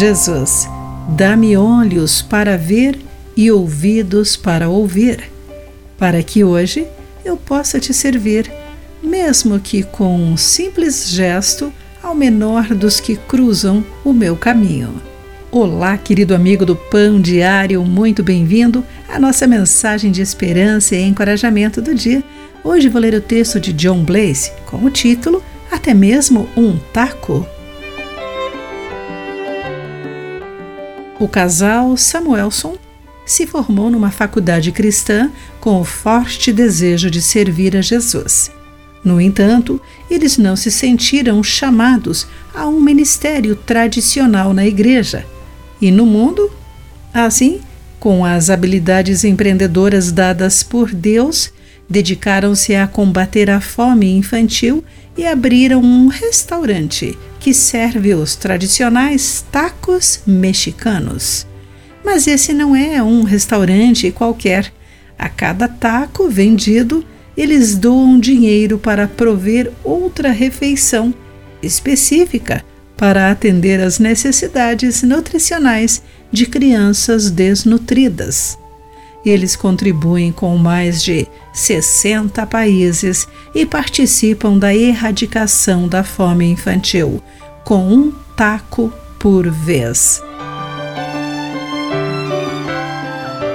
Jesus, dá-me olhos para ver e ouvidos para ouvir, para que hoje eu possa te servir, mesmo que com um simples gesto ao menor dos que cruzam o meu caminho. Olá, querido amigo do Pão Diário, muito bem-vindo à nossa mensagem de esperança e encorajamento do dia. Hoje vou ler o texto de John Blaze com o título Até mesmo um taco. O casal Samuelson se formou numa faculdade cristã com o forte desejo de servir a Jesus. No entanto, eles não se sentiram chamados a um ministério tradicional na igreja. E no mundo? Assim, com as habilidades empreendedoras dadas por Deus, dedicaram-se a combater a fome infantil e abriram um restaurante que serve os tradicionais tacos mexicanos. Mas esse não é um restaurante qualquer. A cada taco vendido, eles doam dinheiro para prover outra refeição específica para atender às necessidades nutricionais de crianças desnutridas. Eles contribuem com mais de 60 países e participam da erradicação da fome infantil, com um taco por vez.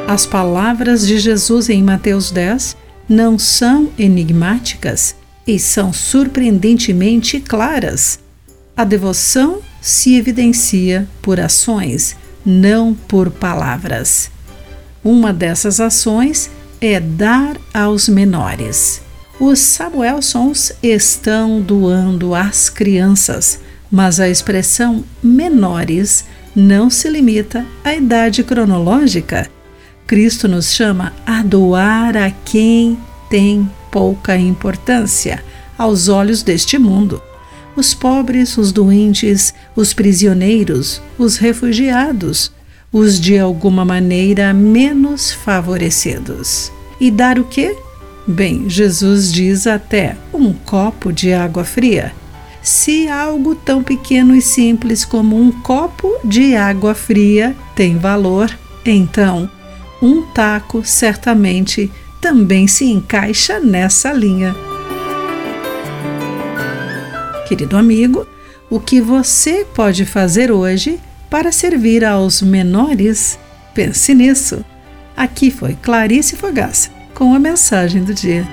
As palavras de Jesus em Mateus 10 não são enigmáticas e são surpreendentemente claras. A devoção se evidencia por ações, não por palavras. Uma dessas ações é dar aos menores. Os Samuelsons estão doando às crianças, mas a expressão menores não se limita à idade cronológica Cristo nos chama a doar a quem tem pouca importância aos olhos deste mundo. Os pobres, os doentes, os prisioneiros, os refugiados, os de alguma maneira menos favorecidos. E dar o quê? Bem, Jesus diz até um copo de água fria. Se algo tão pequeno e simples como um copo de água fria tem valor, então um taco certamente também se encaixa nessa linha. Querido amigo, o que você pode fazer hoje para servir aos menores? Pense nisso. Aqui foi Clarice Fogaça com a mensagem do dia.